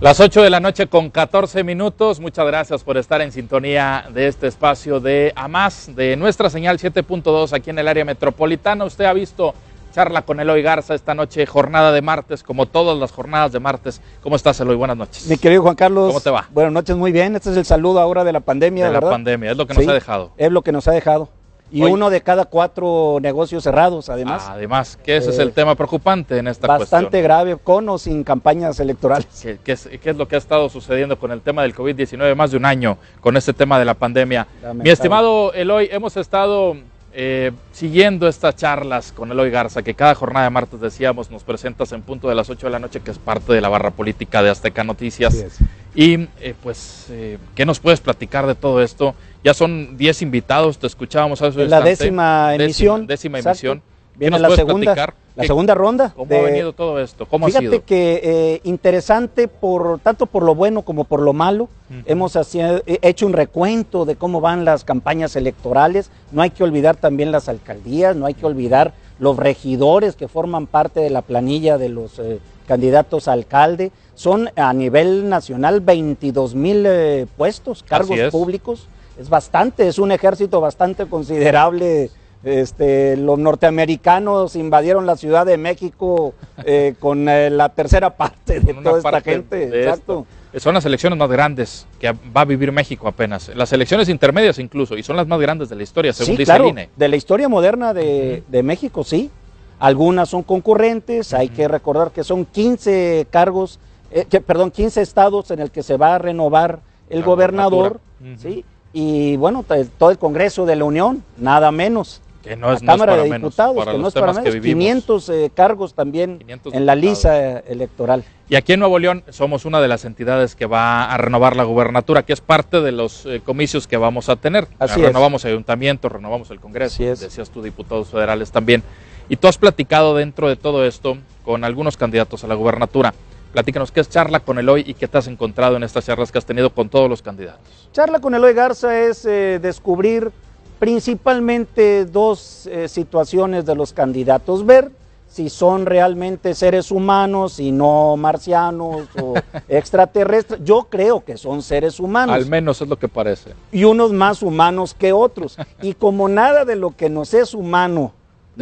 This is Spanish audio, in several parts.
Las 8 de la noche con 14 minutos. Muchas gracias por estar en sintonía de este espacio de AMAS, de nuestra señal 7.2 aquí en el área metropolitana. Usted ha visto charla con Eloy Garza esta noche, jornada de martes, como todas las jornadas de martes. ¿Cómo estás, Eloy? Buenas noches. Mi querido Juan Carlos. ¿Cómo te va? Buenas noches, muy bien. Este es el saludo ahora de la pandemia, de ¿verdad? la pandemia, es lo que nos Sí, ha dejado. Es lo que nos ha dejado. Y Hoy- uno de cada cuatro negocios cerrados, además. Además, que ese es eh, el tema preocupante en esta Bastante cuestión. grave, con o sin campañas electorales. ¿Qué, qué es, qué es lo que ha estado sucediendo con el tema del COVID-19? Más de un año con este tema de la pandemia. Lamentable. Mi estimado Eloy, hemos estado eh, siguiendo estas charlas con Eloy Garza, que cada jornada de martes decíamos nos presentas en punto de las 8 de la noche, que es parte de la barra política de Azteca Noticias. Y eh, pues, eh, ¿qué nos puedes platicar de todo esto? Ya son 10 invitados, te escuchábamos hace la décima emisión. Décima emisión. ¿Qué Viene nos la puedes segunda, platicar? La ¿Qué- segunda ronda. ¿Cómo de- ha venido todo esto? ¿Cómo Fíjate ha sido? que eh, interesante por tanto por lo bueno como por lo malo. Hemos hacia- he- hecho un recuento de cómo van las campañas electorales. No hay que olvidar también las alcaldías, no hay que olvidar los regidores que forman parte de la planilla de los eh, candidatos a alcalde. Son a nivel nacional 22 mil eh, puestos, cargos públicos. Es bastante, es un ejército bastante considerable. Este, los norteamericanos invadieron la Ciudad de México eh, con eh, la tercera parte de toda esta gente. Exacto. esto. Son las elecciones más grandes que va a vivir México apenas. Las elecciones intermedias incluso, y son las más grandes de la historia, según Sí, dice claro, el INE. de la historia moderna de, de México, sí. Algunas son concurrentes, hay que recordar que son 15 cargos, eh, que, perdón, 15 estados en el que se va a renovar el La gobernador. ¿sí? Y bueno, todo el Congreso de la Unión, nada menos. Que no es, la no es Cámara para de Diputados, que no es para temas que menos, vivimos. 500 eh, cargos también 500 en la lista eh, electoral. Y aquí en Nuevo León somos una de las entidades que va a renovar la gubernatura, que es parte de los eh, comicios que vamos a tener. Así es. renovamos el ayuntamiento, renovamos el Congreso, es. decías tú, diputados federales también. Y tú has platicado dentro de todo esto con algunos candidatos a la gubernatura. Platícanos qué es charla con Eloy y qué te has encontrado en estas charlas que has tenido con todos los candidatos. Charla con Eloy Garza es eh, descubrir principalmente dos eh, situaciones de los candidatos, ver si son realmente seres humanos y no marcianos o extraterrestres. Yo creo que son seres humanos Al menos es lo que parece. y unos más humanos que otros. Y como nada de lo que nos es humano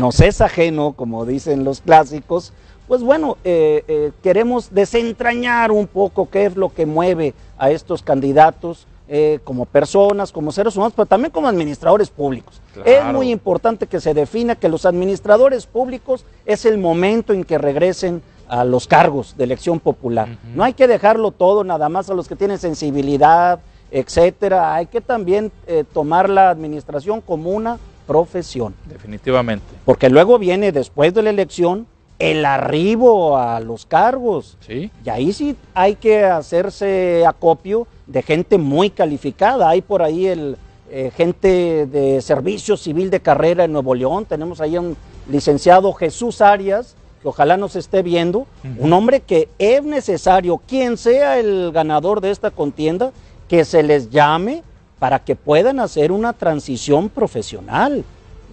nos es ajeno, como dicen los clásicos, pues bueno, eh, eh, queremos desentrañar un poco qué es lo que mueve a estos candidatos eh, como personas, como seres humanos, pero también como administradores públicos. Claro. Es muy importante que se defina que los administradores públicos es el momento en que regresen a los cargos de elección popular. No hay que dejarlo todo nada más a los que tienen sensibilidad, etcétera. Hay que también eh, tomar la administración como una profesión, Definitivamente. porque luego viene después de la elección el arribo a los cargos. ¿Sí? Y ahí sí hay que hacerse acopio de gente muy calificada. Hay por ahí el eh, gente de servicio civil de carrera en Nuevo León. Tenemos ahí a un licenciado Jesús Arias, que ojalá nos esté viendo. Un hombre que es necesario, quien sea el ganador de esta contienda, que se les llame para que puedan hacer una transición profesional.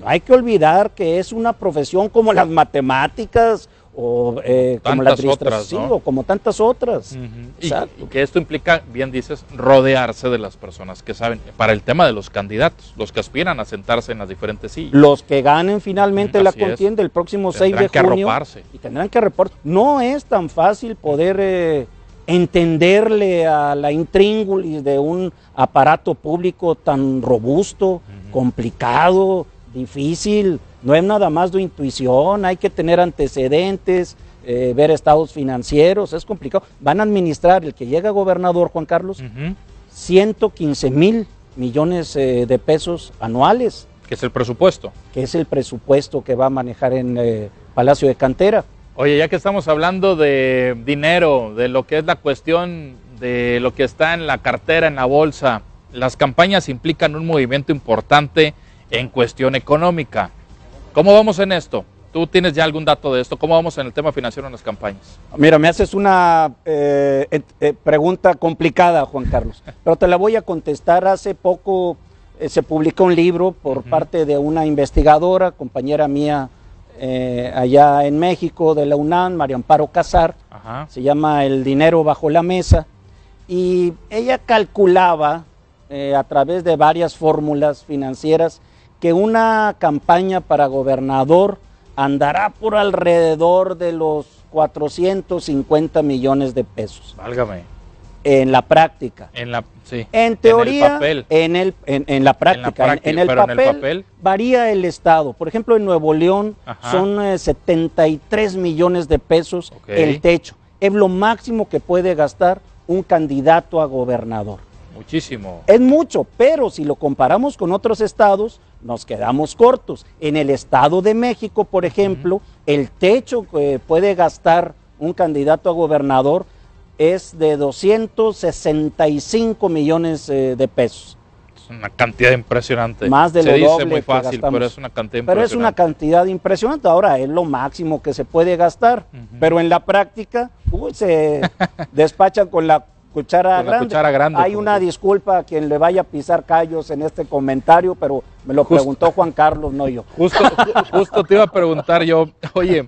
No hay que olvidar que es una profesión como las matemáticas o eh, como la Tantas otras, administración ¿no? o como tantas otras. Exacto. y que esto implica, bien dices, rodearse de las personas que saben, para el tema de los candidatos, los que aspiran a sentarse en las diferentes sillas. Los que ganen finalmente Mm, la así es. contienda el próximo 6 Tendrán de que junio. arroparse. Y tendrán que reportar. No es tan fácil poder eh, entenderle a la intríngulis de un aparato público tan robusto, complicado, difícil. No es nada más de intuición, hay que tener antecedentes, eh, ver estados financieros, es complicado. Van a administrar el que llega gobernador, Juan Carlos, Ujú. 115 mil millones eh, de pesos anuales Que es el presupuesto. que es el presupuesto que va a manejar en eh, Palacio de Cantera. Oye, ya que estamos hablando de dinero, de lo que es la cuestión de lo que está en la cartera, en la bolsa, las campañas implican un movimiento importante en cuestión económica. ¿Cómo vamos en esto? ¿Tú tienes ya algún dato de esto? ¿Cómo vamos en el tema financiero en las campañas? Mira, me haces una eh, eh, pregunta complicada, Juan Carlos, pero te la voy a contestar. Hace poco eh, se publicó un libro por parte de una investigadora, compañera mía allá en México de la UNAM, María Amparo Casar, Ajá. se llama El dinero bajo la mesa, y ella calculaba a través de varias fórmulas financieras que una campaña para gobernador andará por alrededor de los 450 millones de pesos Válgame. en la práctica. En la, sí. En teoría, el papel. en, el, en, en la práctica, en, práctica, en el, papel, el papel. varía el Estado. Por ejemplo, en Nuevo León Ajá. son eh, 73 millones de pesos el techo. Es lo máximo que puede gastar un candidato a gobernador. Muchísimo. Es mucho, pero si lo comparamos con otros estados, nos quedamos cortos. En el Estado de México, por ejemplo, el techo que puede gastar un candidato a gobernador es de 265 millones eh, de pesos. Es una cantidad impresionante. Más de Se lo dice doble muy fácil, pero es una cantidad Pero es una impresionante. cantidad impresionante. Ahora es lo máximo que se puede gastar. Pero en la práctica, se despachan con la cuchara Con la grande. cuchara grande, Hay una disculpa a quien le vaya a pisar callos en este comentario, pero me lo Justo. preguntó Juan Carlos, no yo. Justo, justo te iba a preguntar yo, oye,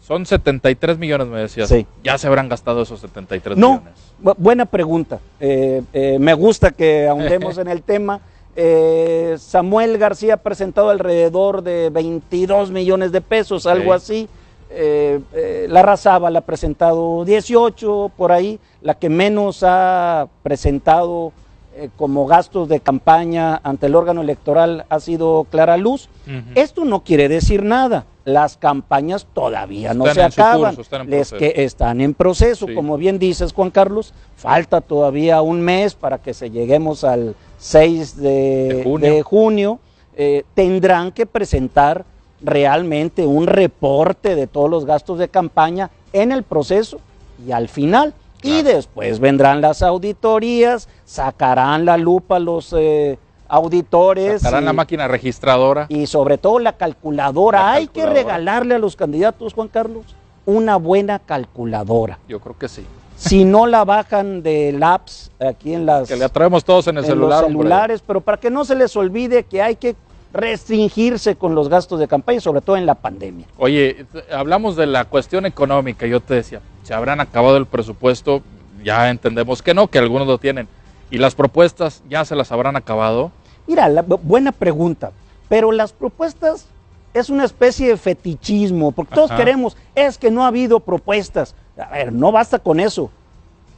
son 73 millones, me decías. Sí. Ya se habrán gastado esos 73 No, millones. bu- buena pregunta. Eh, eh, me gusta que ahondemos en el tema. Eh, Samuel García ha presentado alrededor de 22 millones de pesos, algo así. Eh, eh, la Razábal ha presentado 18 por ahí. La que menos ha presentado eh, como gastos de campaña ante el órgano electoral ha sido Clara Luz. Esto no quiere decir nada. Las campañas todavía no se acaban. curso, están Les que están en proceso, Sí. como bien dices, Juan Carlos. Falta todavía un mes para que se lleguemos al 6 de, De junio. de junio. Eh, tendrán que presentar realmente un reporte de todos los gastos de campaña en el proceso y al final. Y después vendrán las auditorías, sacarán la lupa los eh, auditores. Sacarán y- la máquina registradora. y sobre todo la calculadora. La Hay que regalarle a los candidatos, Juan Carlos, una buena calculadora. Yo creo que sí. Si no la bajan de apps aquí en las Que le traemos todos en el en celular. los hombre. celulares, pero para que no se les olvide que hay que restringirse con los gastos de campaña, sobre todo en la pandemia. Oye, hablamos de la cuestión económica. Yo te decía, se habrán acabado el presupuesto. Ya entendemos que no, que algunos lo tienen. Y las propuestas ya se las habrán acabado. Mira, la, buena pregunta, pero las propuestas es una especie de fetichismo, porque todos Ajá. queremos, es que no ha habido propuestas. A ver, no basta con eso.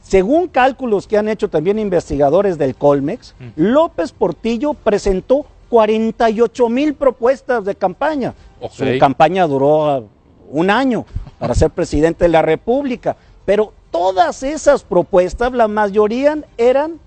Según cálculos que han hecho también investigadores del Colmex, Mm. López Portillo presentó 48 mil propuestas de campaña. Ok. Su campaña duró ah, un año para ser presidente de la República, pero todas esas propuestas, la mayoría eran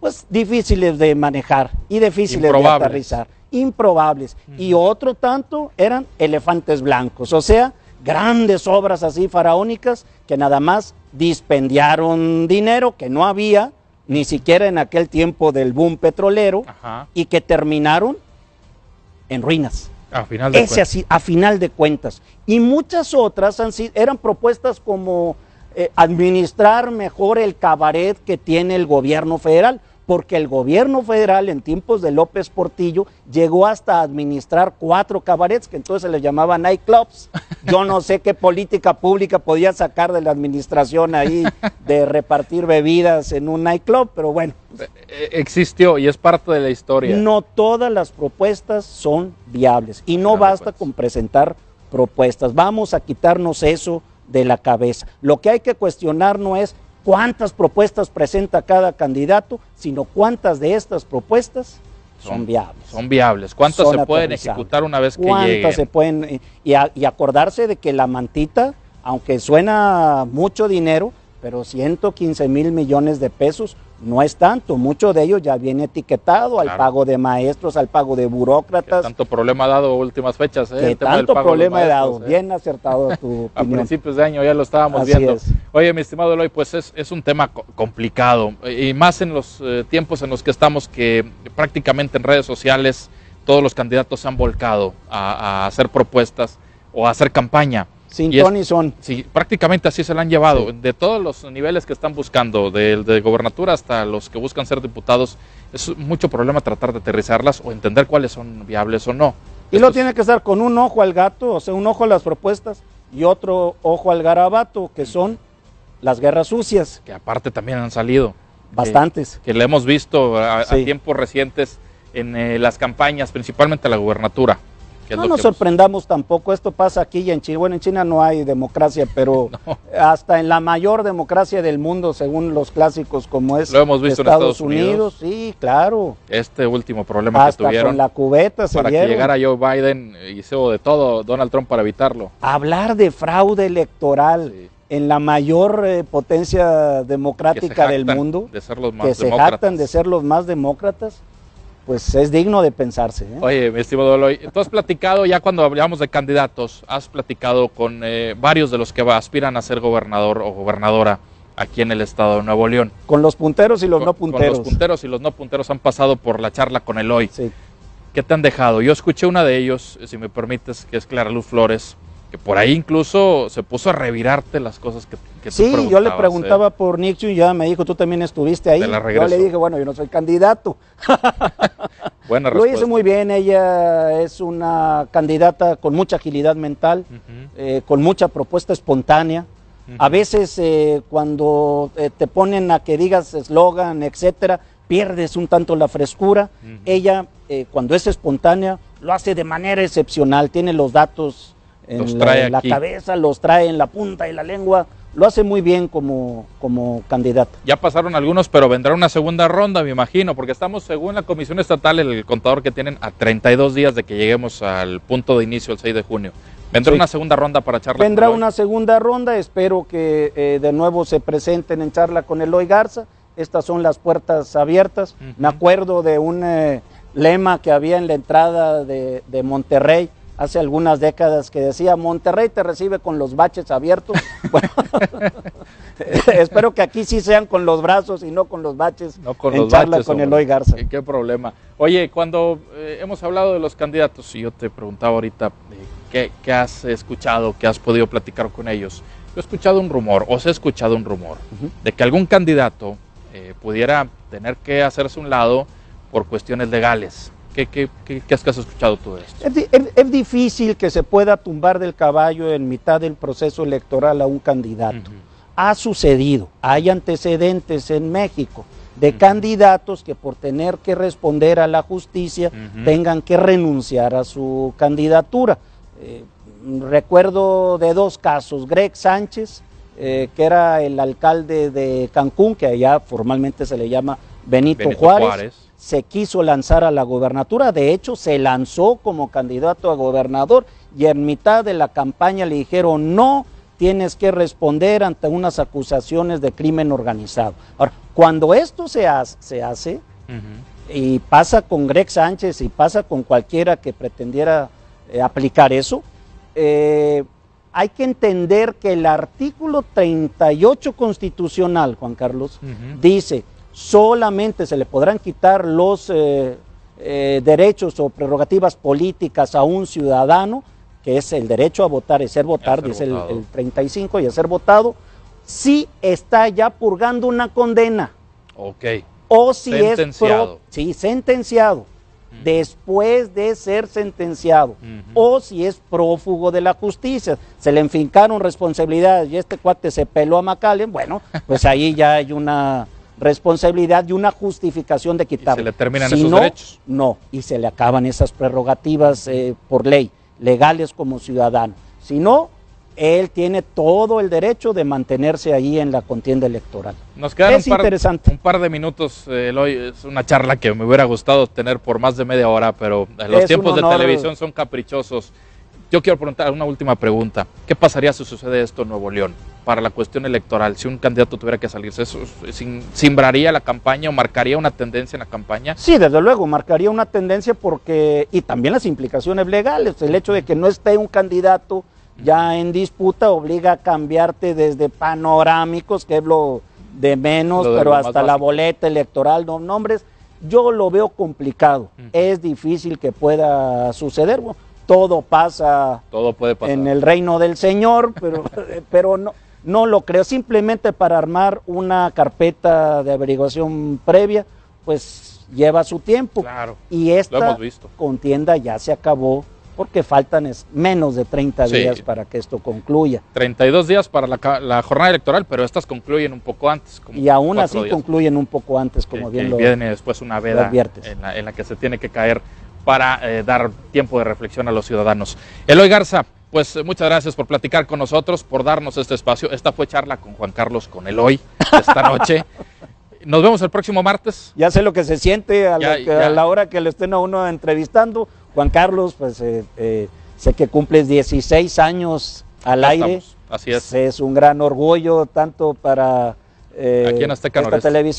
pues difíciles de manejar y difíciles de aterrizar, improbables. Y otro tanto eran elefantes blancos, o sea, grandes obras así faraónicas que nada más dispendiaron dinero que no había ni siquiera en aquel tiempo del boom petrolero Ajá. y que terminaron en ruinas. A final de Ese cuentas. así, a final de cuentas. Y muchas otras han sido, eran propuestas como eh, administrar mejor el cabaret que tiene el gobierno federal, porque el gobierno federal en tiempos de López Portillo llegó hasta administrar cuatro cabarets que entonces se les llamaban nightclubs. Yo no sé qué política pública podía sacar de la administración ahí de repartir bebidas en un nightclub, pero bueno, Eh, Existió y es parte de la historia. no todas las propuestas son viables y no basta con presentar propuestas. Vamos a quitarnos eso de la cabeza. Lo que hay que cuestionar no es cuántas propuestas presenta cada candidato, sino cuántas de estas propuestas son, viables. Son viables. ¿Cuántas Son se pueden ejecutar una vez que ¿Cuántas lleguen? se pueden? Y, a- y acordarse de que la mantita, aunque suena mucho dinero, pero 115 mil millones de pesos no es tanto. Mucho de ello ya viene etiquetado al pago de maestros, al pago de burócratas. tanto problema ha dado últimas fechas. ¿eh? que El tema del tanto pago problema he dado. ¿eh? Bien acertado tu A principios de año ya lo estábamos Así viendo. es. Oye, mi estimado Eloy, pues es, es un tema co- complicado y más en los eh, tiempos en los que estamos que prácticamente en redes sociales todos los candidatos se han volcado a, a hacer propuestas o a hacer campaña. Sin Y es- son. Sí, prácticamente así se la han llevado. Sí. De todos los niveles que están buscando, de gobernatura hasta los que buscan ser diputados, es mucho problema tratar de aterrizarlas o entender cuáles son viables o no. Y lo tiene que estar con un ojo al gato, o sea, un ojo a las propuestas y otro ojo al garabato, que son las guerras sucias. Que aparte también han salido. Bastantes. Que, le hemos visto a, tiempos recientes en eh, las campañas, principalmente la gubernatura. No nos sorprendamos tampoco, esto pasa aquí y en China. Bueno, en China no hay democracia, pero hasta en la mayor democracia del mundo, según los clásicos como es Lo hemos visto Estados, en Estados Unidos, Sí, claro. Este último problema que tuvieron. Con la cubeta se Para que llegara Joe Biden, hizo de todo Donald Trump para evitarlo. Hablar de fraude electoral en la mayor eh, potencia democrática del mundo, de ser los más que se jactan de ser los más demócratas, pues es digno de pensarse. ¿eh? Oye, mi estimado Eloy, tú has platicado, ya cuando hablamos de candidatos, has platicado con eh, varios de los que aspiran a ser gobernador o gobernadora aquí en el estado de Nuevo León. Con los punteros y los no punteros. Con los punteros y los no punteros han pasado por la charla con Eloy. Sí. ¿Qué te han dejado? Yo escuché una de ellos, si me permites, que es Clara Luz Flores, que por ahí incluso se puso a revirarte las cosas que, que sí, yo le preguntaba ¿eh? por Nixon y ya me dijo, tú también estuviste ahí. yo le dije, bueno, yo no soy candidato. Buena respuesta. Lo hizo muy bien, ella es una candidata con mucha agilidad mental, eh, con mucha propuesta espontánea. A veces eh, cuando te ponen a que digas eslogan, etcétera, pierdes un tanto la frescura. Ella, cuando es espontánea, lo hace de manera excepcional, tiene los datos en la, cabeza, los trae en la punta de la lengua. Lo hace muy bien como, como candidato. Ya pasaron algunos, pero vendrá una segunda ronda, me imagino, porque estamos, según la Comisión Estatal, el contador que tienen a 32 días de que lleguemos al punto de inicio el 6 de junio. ¿Vendrá una segunda ronda para charla? Vendrá una segunda ronda, espero que eh, de nuevo se presenten en charla con Eloy Garza. Estas son las puertas abiertas. Me acuerdo de un eh, lema que había en la entrada de, de Monterrey, hace algunas décadas que decía, Monterrey te recibe con los baches abiertos. Bueno, espero que aquí sí sean con los brazos y no con los baches no con en charla con Eloy Garza. ¿Qué, problema? Oye, cuando eh, hemos hablado de los candidatos, y yo te preguntaba ahorita eh, ¿qué, has escuchado, qué has podido platicar con ellos, yo he escuchado un rumor, o se ha escuchado un rumor, de que algún candidato eh, pudiera tener que hacerse un lado por cuestiones legales ¿Qué, has, escuchado tú de esto? Es, difícil que se pueda tumbar del caballo en mitad del proceso electoral a un candidato. Ha sucedido, hay antecedentes en México de candidatos que por tener que responder a la justicia tengan que renunciar a su candidatura. Eh, recuerdo de dos casos, Greg Sánchez, eh, que era el alcalde de Cancún, que allá formalmente se le llama Benito, Juárez se quiso lanzar a la gobernatura, de hecho se lanzó como candidato a gobernador y en mitad de la campaña le dijeron no, tienes que responder ante unas acusaciones de crimen organizado. Ahora, cuando esto se hace, se hace y pasa con Greg Sánchez y pasa con cualquiera que pretendiera eh, aplicar eso, eh, hay que entender que el artículo 38 constitucional, Juan Carlos, dice solamente se le podrán quitar los eh, eh, derechos o prerrogativas políticas a un ciudadano, que es el derecho a votar y ser votar, dice el, 35, y a ser votado, si está ya purgando una condena. Ok. O si sentenciado. es sí, sentenciado. Después de ser sentenciado, o si es prófugo de la justicia, se le enfincaron responsabilidades y este cuate se peló a Macallen, bueno, pues ahí ya hay una, responsabilidad y una justificación de quitarlo. ¿Se le terminan esos derechos? No, y se le acaban esas prerrogativas eh, por ley, legales como ciudadano. Si no, él tiene todo el derecho de mantenerse ahí en la contienda electoral. Nos quedan es un, par, interesante. un par de minutos, eh, Eloy, es una charla que me hubiera gustado tener por más de media hora, pero los tiempos de televisión son caprichosos. Yo quiero preguntar una última pregunta. ¿Qué pasaría si sucede esto en Nuevo León para la cuestión electoral? Si un candidato tuviera que salirse, ¿eso simbraría la campaña o marcaría una tendencia en la campaña? Sí, desde luego, marcaría una tendencia porque, y también las implicaciones legales, el hecho de que no esté un candidato ya en disputa obliga a cambiarte desde panorámicos, que es lo de menos, pero hasta la boleta electoral, no nombres. Yo lo veo complicado, es difícil que pueda suceder todo pasa todo puede en el reino del Señor, pero, pero no, no lo creo. Simplemente para armar una carpeta de averiguación previa, pues lleva su tiempo. Claro, y esta contienda ya se acabó porque faltan menos de 30 Sí. días para que esto concluya. 32 días para la, jornada electoral, pero estas concluyen un poco antes. como Y aún así días. concluyen un poco antes, como que, bien que lo... viene después una veda adviertes. en la, en la que se tiene que caer para eh, dar tiempo de reflexión a los ciudadanos. Eloy Garza, pues eh, muchas gracias por platicar con nosotros, por darnos este espacio. Esta fue charla con Juan Carlos, con Eloy, esta noche. Nos vemos el próximo martes. Ya sé lo que se siente a, Ya, la, ya. a la hora que lo estén a uno entrevistando. Juan Carlos, pues eh, eh, sé que cumples 16 años al Ya aire. estamos. Así es. Es un gran orgullo tanto para eh, Aquí en Azteca esta televisión